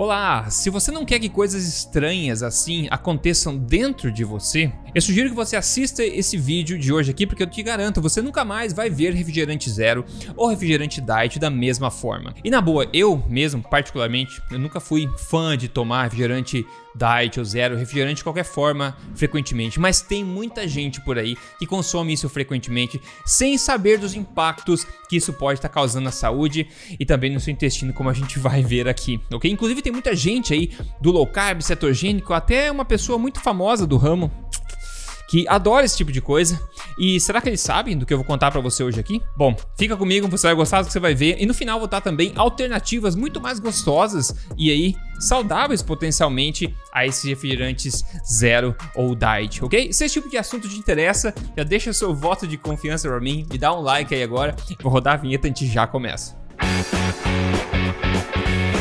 Olá! Se você não quer que coisas estranhas assim aconteçam dentro de você, eu sugiro que você assista esse vídeo de hoje aqui, porque eu te garanto, você nunca mais vai ver refrigerante zero ou refrigerante diet da mesma forma. E na boa, eu mesmo, particularmente, eu nunca fui fã de tomar refrigerante diet ou zero, refrigerante de qualquer forma, frequentemente, mas tem muita gente por aí que consome isso frequentemente sem saber dos impactos que isso pode estar causando na saúde e também no seu intestino, como a gente vai ver aqui, ok? Inclusive tem muita gente aí do low carb, cetogênico, até uma pessoa muito famosa do ramo, que adora esse tipo de coisa. E será que eles sabem do que eu vou contar para você hoje aqui? Bom, fica comigo, você vai gostar do que você vai ver. E no final vou dar também alternativas muito mais gostosas e aí saudáveis potencialmente a esses refrigerantes zero ou diet, ok? Se esse tipo de assunto te interessa, já deixa seu voto de confiança para mim, me dá um like aí agora. Vou rodar a vinheta e a gente já começa. Música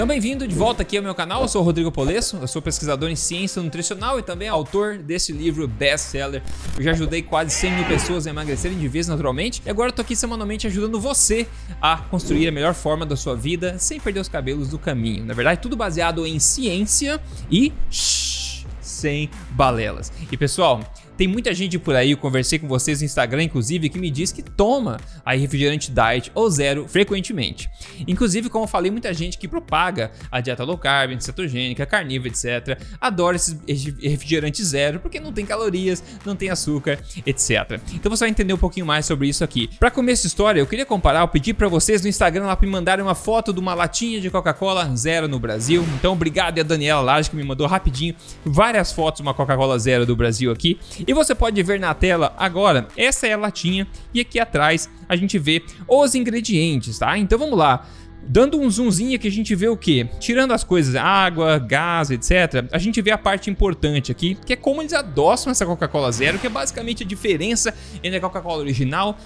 Então, bem-vindo de volta aqui ao meu canal. Eu sou o Rodrigo Polesso, eu sou pesquisador em ciência nutricional e também autor desse livro best-seller. Eu já ajudei quase 100 mil pessoas a emagrecerem de vez naturalmente e agora eu tô aqui semanalmente ajudando você a construir a melhor forma da sua vida sem perder os cabelos do caminho. Na verdade, tudo baseado em ciência e shh, sem balelas. E pessoal, tem muita gente por aí, eu conversei com vocês no Instagram, inclusive, que me diz que toma aí refrigerante diet ou zero frequentemente. Inclusive, como eu falei, muita gente que propaga a dieta low carb, cetogênica, carnívora, etc. Adora esses refrigerantes zero porque não tem calorias, não tem açúcar, etc. Então você vai entender um pouquinho mais sobre isso aqui. Para começar essa história, eu queria comparar, eu pedi para vocês no Instagram lá para me mandarem uma foto de uma latinha de Coca-Cola zero no Brasil. Então, obrigado a Daniela Laje que me mandou rapidinho várias fotos de uma Coca-Cola zero do Brasil aqui. E você pode ver na tela agora, essa é a latinha e aqui atrás a gente vê os ingredientes, tá? Então vamos lá. Dando um zoomzinho aqui, a gente vê o que? Tirando as coisas, água, gás, etc., a gente vê a parte importante aqui, que é como eles adoçam essa Coca-Cola Zero, que é basicamente a diferença entre a Coca-Cola original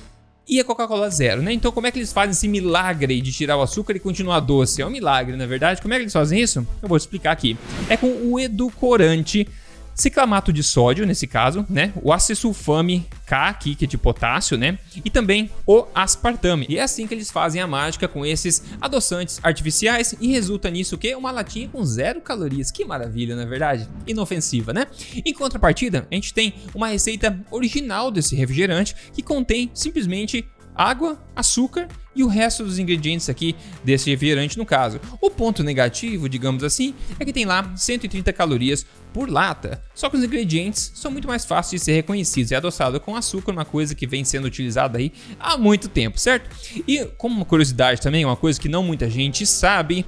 e a Coca-Cola Zero, né? Então, como é que eles fazem esse milagre de tirar o açúcar e continuar doce? É um milagre, na verdade. Como é que eles fazem isso? Eu vou explicar aqui. É com o edulcorante ciclamato de sódio, nesse caso, né? O acesulfame K aqui, que é de potássio, né? E também o aspartame. E é assim que eles fazem a mágica com esses adoçantes artificiais e resulta nisso que uma latinha com zero calorias. Que maravilha, na é verdade? Inofensiva, né? Em contrapartida, a gente tem uma receita original desse refrigerante que contém simplesmente água, açúcar e o resto dos ingredientes aqui desse refrigerante no caso. O ponto negativo, digamos assim, é que tem lá 130 calorias por lata. Só que os ingredientes são muito mais fáceis de ser reconhecidos. É adoçado com açúcar, uma coisa que vem sendo utilizada aí há muito tempo, certo? E como uma curiosidade também, uma coisa que não muita gente sabe,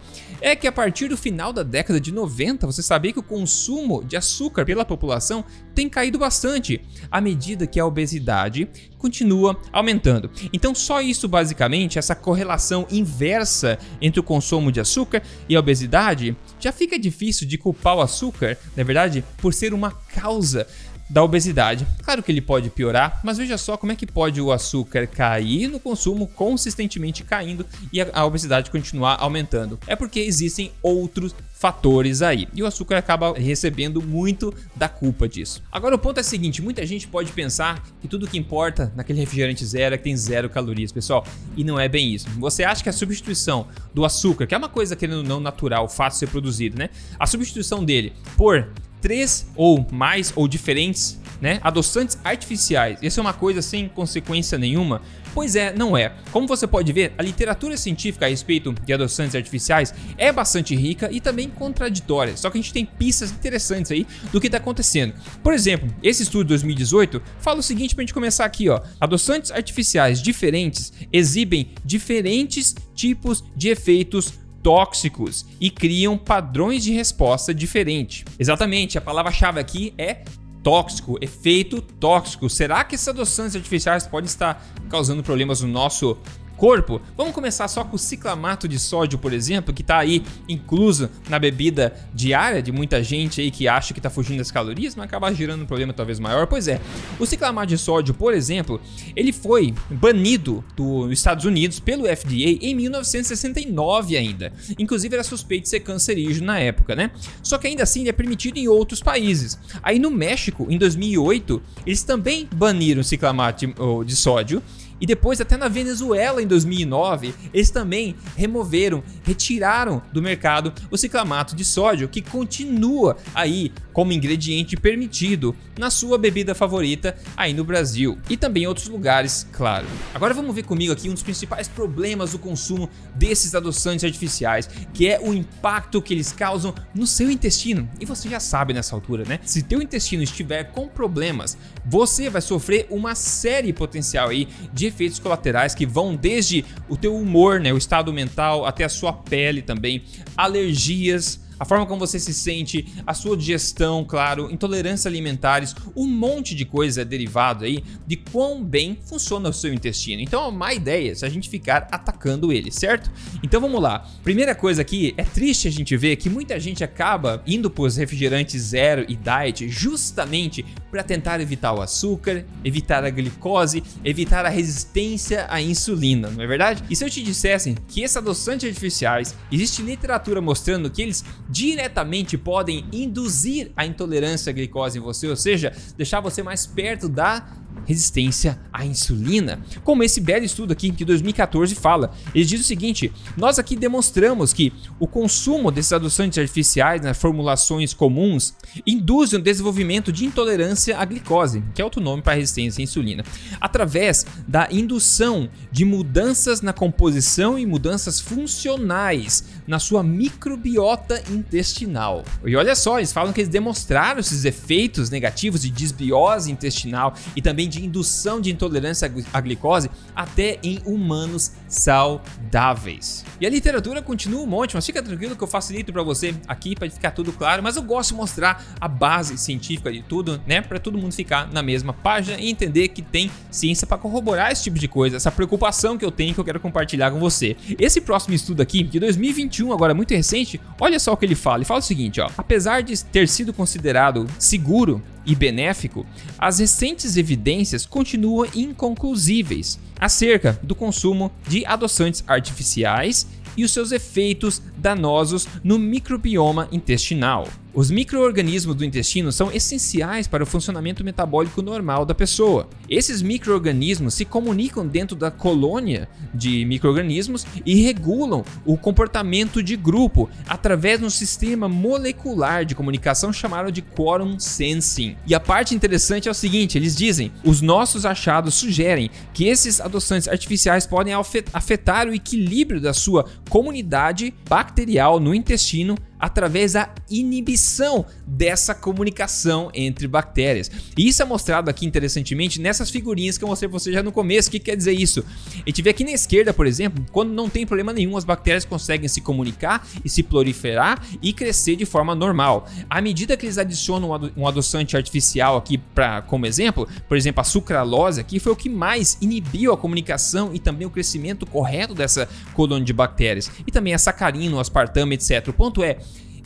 é que a partir do final da década de 90, você sabia que o consumo de açúcar pela população tem caído bastante, à medida que a obesidade continua aumentando. Então, só isso basicamente, essa correlação inversa entre o consumo de açúcar e a obesidade, já fica difícil de culpar o açúcar, na verdade, por ser uma causa da obesidade. Claro que ele pode piorar, mas veja só como é que pode o açúcar cair no consumo consistentemente caindo e a, obesidade continuar aumentando. É porque existem outros fatores aí. E o açúcar acaba recebendo muito da culpa disso. Agora o ponto é o seguinte, muita gente pode pensar que tudo que importa naquele refrigerante zero é que tem zero calorias, pessoal, e não é bem isso. Você acha que a substituição do açúcar, que é uma coisa querendo não natural, fácil de ser produzido, né? A substituição dele por três ou mais ou diferentes né, adoçantes artificiais. Isso é uma coisa sem consequência nenhuma? Pois é, não é. Como você pode ver, a literatura científica a respeito de adoçantes artificiais é bastante rica e também contraditória. Só que a gente tem pistas interessantes aí do que está acontecendo. Por exemplo, esse estudo de 2018 fala o seguinte para a gente começar aqui, ó. Adoçantes artificiais diferentes exibem diferentes tipos de efeitos tóxicos e criam padrões de resposta diferente. Exatamente, a palavra-chave aqui é tóxico, efeito tóxico. Será que esses adoçantes artificiais podem estar causando problemas no nosso corpo. Vamos começar só com o ciclamato de sódio, por exemplo, que está aí incluso na bebida diária de muita gente aí que acha que está fugindo das calorias, mas acaba gerando um problema talvez maior. Pois é, o ciclamato de sódio, por exemplo, ele foi banido dos Estados Unidos pelo FDA em 1969 ainda. Inclusive era suspeito de ser cancerígeno na época, né? Só que ainda assim ele é permitido em outros países. Aí no México, em 2008, eles também baniram o ciclamato de sódio e depois, até na Venezuela em 2009, eles também removeram, retiraram do mercado o ciclamato de sódio, que continua aí como ingrediente permitido na sua bebida favorita aí no Brasil e também em outros lugares, claro. Agora vamos ver comigo aqui um dos principais problemas do consumo desses adoçantes artificiais, que é o impacto que eles causam no seu intestino. E você já sabe nessa altura, né? Se teu intestino estiver com problemas, você vai sofrer uma série potencial aí de efeitos colaterais que vão desde o teu humor, né, o estado mental, até a sua pele também, alergias, a forma como você se sente, a sua digestão, claro, intolerâncias alimentares, um monte de coisa derivado aí de quão bem funciona o seu intestino. Então é uma ideia se a gente ficar atacando ele, certo? Então vamos lá. Primeira coisa aqui, é triste a gente ver que muita gente acaba indo para os refrigerantes zero e diet justamente para tentar evitar o açúcar, evitar a glicose, evitar a resistência à insulina, não é verdade? E se eu te dissesse que esses adoçantes artificiais, existe literatura mostrando que eles diretamente podem induzir a intolerância à glicose em você, ou seja, deixar você mais perto da resistência à insulina. Como esse belo estudo aqui de 2014 fala. Ele diz o seguinte: nós aqui demonstramos que o consumo desses adoçantes artificiais nas formulações comuns induzem o desenvolvimento de intolerância à glicose, que é outro nome para resistência à insulina, através da indução de mudanças na composição e mudanças funcionais na sua microbiota intestinal. E olha só, eles falam que eles demonstraram esses efeitos negativos de desbiose intestinal e de indução de intolerância à glicose até em humanos saudáveis. E a literatura continua um monte, mas fica tranquilo que eu facilito para você aqui para ficar tudo claro, mas eu gosto de mostrar a base científica de tudo, né, para todo mundo ficar na mesma página e entender que tem ciência para corroborar esse tipo de coisa, essa preocupação que eu tenho que eu quero compartilhar com você. Esse próximo estudo aqui, de 2021, agora muito recente, olha só o que ele fala. Ele fala o seguinte, ó: apesar de ter sido considerado seguro e benéfico, as recentes evidências continuam inconclusíveis acerca do consumo de adoçantes artificiais e os seus efeitos danosos no microbioma intestinal. Os microorganismos do intestino são essenciais para o funcionamento metabólico normal da pessoa. Esses microorganismos se comunicam dentro da colônia de microorganismos e regulam o comportamento de grupo através de um sistema molecular de comunicação chamado de quorum sensing. E a parte interessante é o seguinte, eles dizem: "Os nossos achados sugerem que esses adoçantes artificiais podem afetar o equilíbrio da sua comunidade bacterial no intestino através da inibição dessa comunicação entre bactérias. E isso é mostrado aqui interessantemente nessas figurinhas que eu mostrei para você já no começo. O que quer dizer isso? A gente vê aqui na esquerda, por exemplo, quando não tem problema nenhum, as bactérias conseguem se comunicar e se proliferar e crescer de forma normal. À medida que eles adicionam um adoçante artificial aqui para como exemplo, por exemplo, a sucralose aqui foi o que mais inibiu a comunicação e também o crescimento correto dessa colônia de bactérias. E também a sacarina, o aspartame, etc. O ponto é,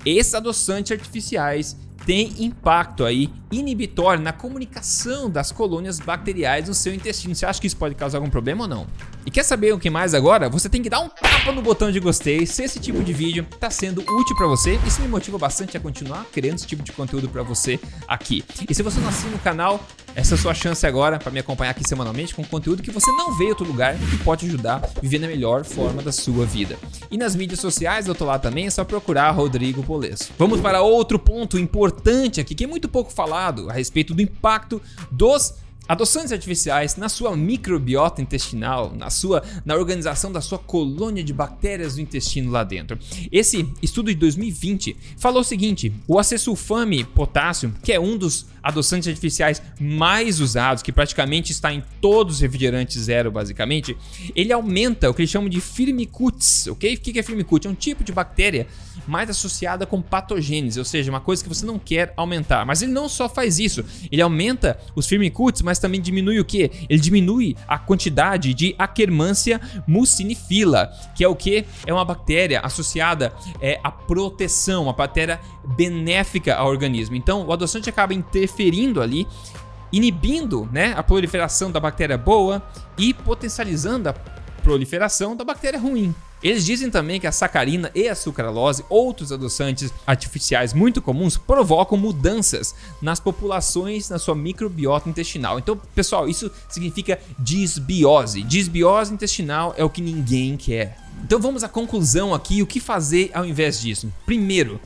esses adoçantes artificiais têm impacto aí inibitório na comunicação das colônias bacteriais no seu intestino. Você acha que isso pode causar algum problema ou não? E quer saber o que mais agora? Você tem que dar um tapa no botão de gostei se esse tipo de vídeo está sendo útil para você. Isso me motiva bastante a continuar criando esse tipo de conteúdo para você aqui. E se você não assina o canal, essa é a sua chance agora para me acompanhar aqui semanalmente com conteúdo que você não vê em outro lugar e que pode ajudar a viver na melhor forma da sua vida. E nas mídias sociais eu tô lá também, é só procurar Rodrigo Polesso. Vamos para outro ponto importante aqui que é muito pouco falado a respeito do impacto dos Adoçantes artificiais na sua microbiota intestinal, na sua na organização da sua colônia de bactérias do intestino lá dentro. Esse estudo de 2020 falou o seguinte: o acesulfame potássio, que é um dos adoçantes artificiais mais usados, que praticamente está em todos os refrigerantes zero, basicamente, ele aumenta o que eles chamam de firmicutes, ok? O que é firmicutes? É um tipo de bactéria mais associada com patogênese, ou seja, uma coisa que você não quer aumentar. Mas ele não só faz isso, ele aumenta os firmicutes, mas também diminui o que? Ele diminui a quantidade de Akkermansia mucinifila, que é o que? É uma bactéria associada é, à proteção, uma bactéria benéfica ao organismo. Então, o adoçante acaba interferindo ali inibindo né, a proliferação da bactéria boa e potencializando a proliferação da bactéria ruim. Eles dizem também que a sacarina e a sucralose, outros adoçantes artificiais muito comuns, provocam mudanças nas populações na sua microbiota intestinal. Então, pessoal, isso significa disbiose. Disbiose intestinal é o que ninguém quer. Então vamos à conclusão aqui, o que fazer ao invés disso? Primeiro,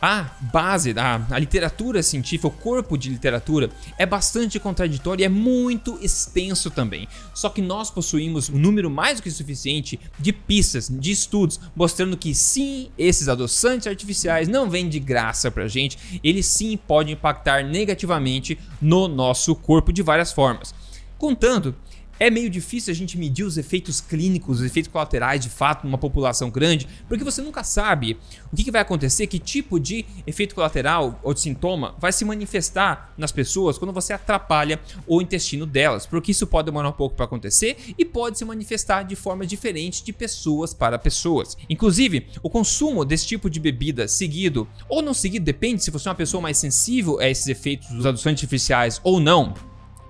a base da a literatura científica, o corpo de literatura, é bastante contraditório e é muito extenso também. Só que nós possuímos um número mais do que suficiente de pistas, de estudos, mostrando que sim, esses adoçantes artificiais não vêm de graça pra gente, eles sim podem impactar negativamente no nosso corpo de várias formas. Contanto é meio difícil a gente medir os efeitos clínicos, os efeitos colaterais de fato numa população grande, porque você nunca sabe o que, vai acontecer, que tipo de efeito colateral ou de sintoma vai se manifestar nas pessoas quando você atrapalha o intestino delas, porque isso pode demorar um pouco para acontecer e pode se manifestar de forma diferente de pessoas para pessoas. Inclusive, o consumo desse tipo de bebida seguido ou não seguido, depende se você é uma pessoa mais sensível a esses efeitos dos adoçantes artificiais ou não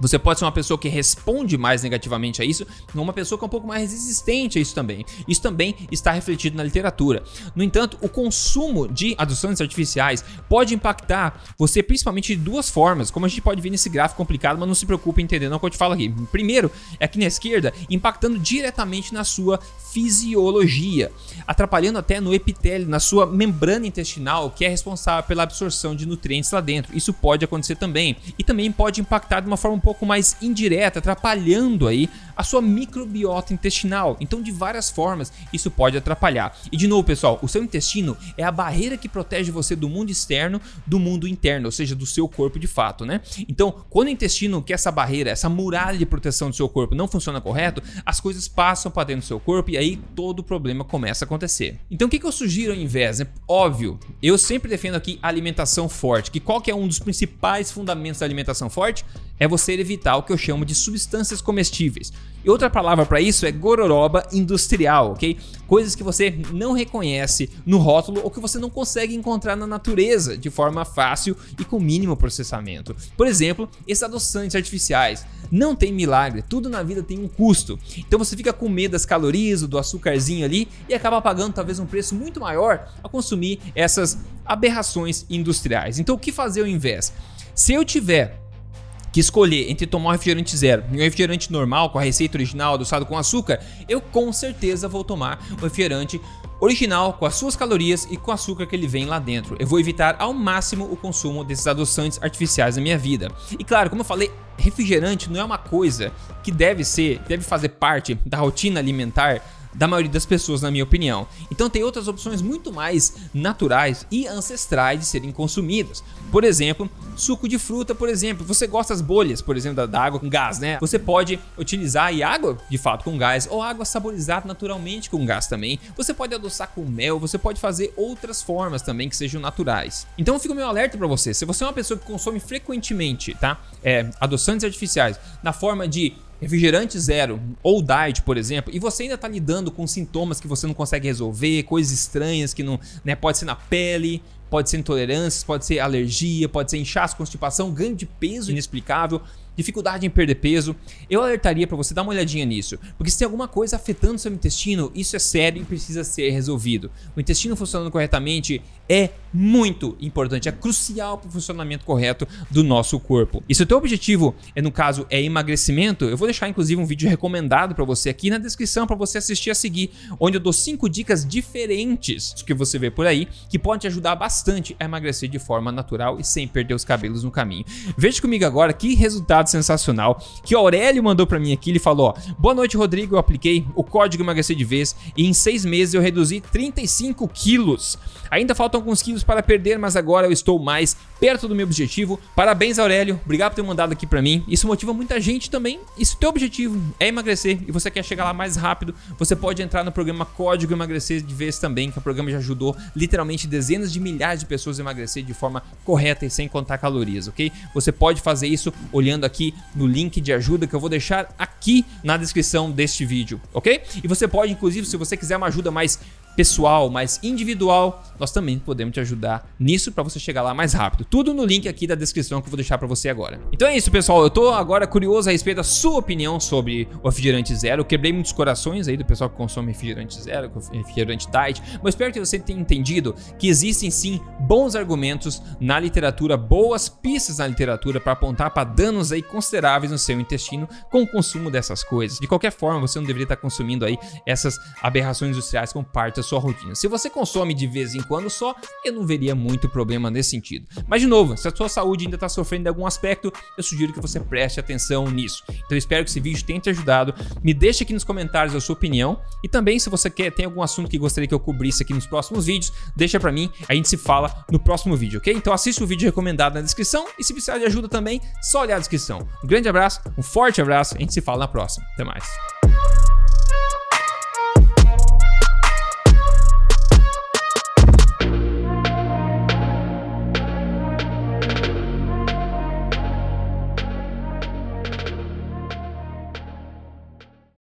você pode ser uma pessoa que responde mais negativamente a isso, ou uma pessoa que é um pouco mais resistente a isso também. Isso também está refletido na literatura. No entanto, o consumo de adoçantes artificiais pode impactar você principalmente de duas formas, como a gente pode ver nesse gráfico complicado, mas não se preocupe entendendo o que eu te falo aqui. Primeiro, é aqui na esquerda, impactando diretamente na sua fisiologia, atrapalhando até no epitélio, na sua membrana intestinal, que é responsável pela absorção de nutrientes lá dentro. Isso pode acontecer também. E também pode impactar de uma forma um pouco mais indireta, atrapalhando aí a sua microbiota intestinal. Então, de várias formas, isso pode atrapalhar. E de novo, pessoal, o seu intestino é a barreira que protege você do mundo externo, do mundo interno, ou seja, do seu corpo de fato, né? Então, quando o intestino, que é essa barreira, essa muralha de proteção do seu corpo não funciona correto, as coisas passam para dentro do seu corpo e aí todo o problema começa a acontecer. Então o que, eu sugiro ao invés? É óbvio, eu sempre defendo aqui alimentação forte, que qual que é um dos principais fundamentos da alimentação forte? É você evitar o que eu chamo de substâncias comestíveis. E outra palavra para isso é gororoba industrial, ok? Coisas que você não reconhece no rótulo ou que você não consegue encontrar na natureza de forma fácil e com mínimo processamento. Por exemplo, esses adoçantes artificiais. Não tem milagre, tudo na vida tem um custo. Então você fica com medo das calorias, do açúcarzinho ali e acaba pagando talvez um preço muito maior a consumir essas aberrações industriais. Então o que fazer ao invés? Se eu tiver que escolher entre tomar um refrigerante zero e um refrigerante normal com a receita original adoçado com açúcar, eu com certeza vou tomar o refrigerante original com as suas calorias e com o açúcar que ele vem lá dentro. Eu vou evitar ao máximo o consumo desses adoçantes artificiais na minha vida. E claro, como eu falei, refrigerante não é uma coisa que deve ser, deve fazer parte da rotina alimentar da maioria das pessoas, na minha opinião. Então tem outras opções muito mais naturais e ancestrais de serem consumidas. Por exemplo, suco de fruta, por exemplo. Você gosta das bolhas, por exemplo, da, água com gás, né? Você pode utilizar e água, de fato, com gás, ou água saborizada naturalmente com gás também. Você pode adoçar com mel, você pode fazer outras formas também que sejam naturais. Então fica o meu alerta para você. Se você é uma pessoa que consome frequentemente, tá? É, adoçantes artificiais na forma de refrigerante zero ou diet, por exemplo, e você ainda está lidando com sintomas que você não consegue resolver, coisas estranhas que não, né, pode ser na pele, pode ser intolerâncias, pode ser alergia, pode ser inchaço, constipação, ganho de peso inexplicável, dificuldade em perder peso, eu alertaria para você dar uma olhadinha nisso, porque se tem alguma coisa afetando seu intestino, isso é sério e precisa ser resolvido. O intestino funcionando corretamente é muito importante, é crucial para o funcionamento correto do nosso corpo. E se o teu objetivo é no caso é emagrecimento, eu vou deixar inclusive um vídeo recomendado para você aqui na descrição para você assistir a seguir, onde eu dou cinco dicas diferentes que você vê por aí que podem te ajudar bastante a emagrecer de forma natural e sem perder os cabelos no caminho. Veja comigo agora que sensacional que o Aurélio mandou para mim aqui. Ele falou: ó, Boa noite, Rodrigo. Eu apliquei o código emagrecer de vez e em seis meses eu reduzi 35 quilos. Ainda faltam alguns quilos para perder, mas agora eu estou mais perto do meu objetivo. Parabéns, Aurélio. Obrigado por ter mandado aqui para mim. Isso motiva muita gente também. E se o teu objetivo é emagrecer e você quer chegar lá mais rápido, você pode entrar no programa Código Emagrecer de Vez também, que o programa já ajudou literalmente dezenas de milhares de pessoas a emagrecer de forma correta e sem contar calorias, ok? Você pode fazer isso olhando aqui aqui no link de ajuda que eu vou deixar aqui na descrição deste vídeo, ok? E você pode, inclusive, se você quiser uma ajuda mais pessoal, mais individual, nós também podemos te ajudar nisso para você chegar lá mais rápido. Tudo no link aqui da descrição que eu vou deixar para você agora. Então é isso, pessoal. Eu tô agora curioso a respeito da sua opinião sobre o refrigerante zero. Eu quebrei muitos corações aí do pessoal que consome refrigerante zero, refrigerante diet, mas espero que você tenha entendido que existem sim bons argumentos na literatura, boas pistas na literatura para apontar para danos aí consideráveis no seu intestino com o consumo dessas coisas. De qualquer forma, você não deveria estar consumindo aí essas aberrações industriais como parte da sua rotina. Se você consome de vez em quando só, eu não veria muito problema nesse sentido. Mas de novo, se a sua saúde ainda está sofrendo de algum aspecto, eu sugiro que você preste atenção nisso. Então espero que esse vídeo tenha te ajudado. Me deixe aqui nos comentários a sua opinião e também se você quer tem algum assunto que gostaria que eu cobrisse aqui nos próximos vídeos, deixa para mim, a gente se fala no próximo vídeo, ok? Então assiste o vídeo recomendado na descrição e se precisar de ajuda também, só olhar a descrição. Um grande abraço, um forte abraço, a gente se fala na próxima. Até mais.